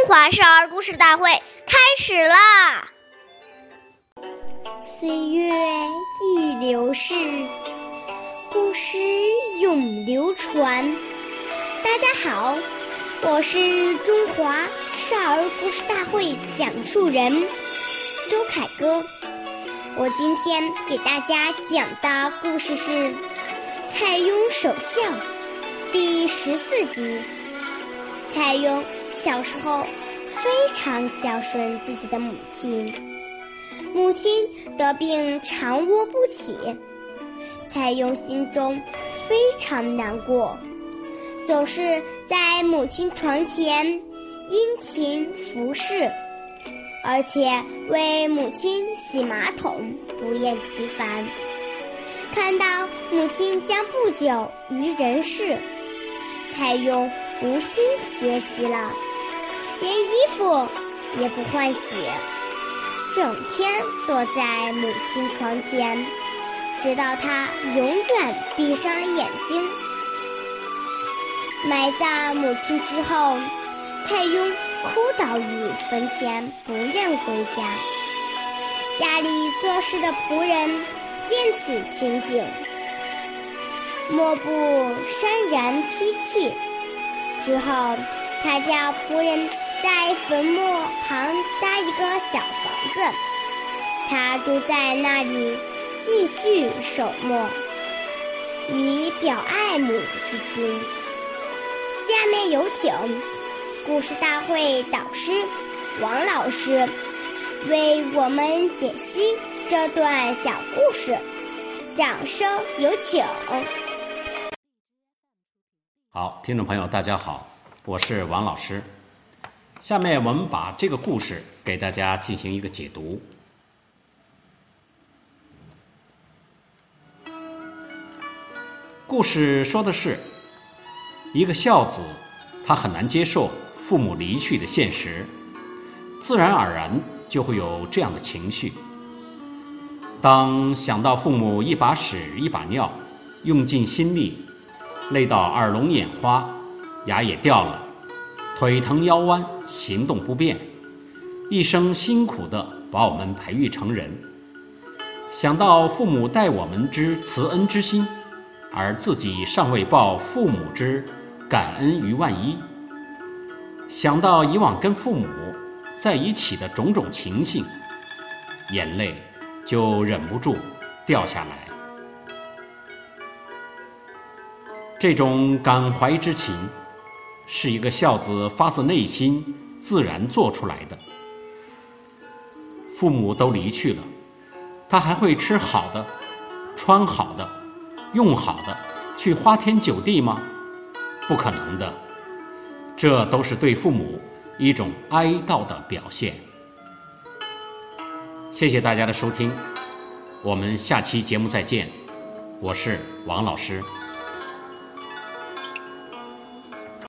中华少儿故事大会开始啦！岁月易流逝，故事永流传。大家好，我是中华少儿故事大会讲述人周凯歌。我今天给大家讲的故事是《蔡邕守孝》第十四集。蔡邕小时候非常孝顺自己的母亲，母亲得病常卧不起，蔡邕心中非常难过，总是在母亲床前殷勤服侍，而且为母亲洗马桶不厌其烦。看到母亲将不久于人世，蔡邕。无心学习了，连衣服也不换洗，整天坐在母亲床前，直到她永远闭上了眼睛。埋葬母亲之后，蔡邕哭倒于坟前，不愿回家。家里做事的仆人见此情景，莫不潸然涕泣。之后，他叫仆人在坟墓旁搭一个小房子，他住在那里继续守墓，以表爱母之心。下面有请故事大会导师王老师为我们解析这段小故事，掌声有请。好，听众朋友，大家好，我是王老师。下面我们把这个故事给大家进行一个解读。故事说的是，一个孝子，他很难接受父母离去的现实，自然而然就会有这样的情绪。当想到父母一把屎一把尿，用尽心力。累到耳聋眼花，牙也掉了，腿疼腰弯，行动不便，一生辛苦的把我们培育成人。想到父母待我们之慈恩之心，而自己尚未报父母之感恩于万一，想到以往跟父母在一起的种种情形，眼泪就忍不住掉下来。这种感怀之情，是一个孝子发自内心自然做出来的。父母都离去了，他还会吃好的、穿好的、用好的，去花天酒地吗？不可能的。这都是对父母一种哀悼的表现。谢谢大家的收听，我们下期节目再见。我是王老师。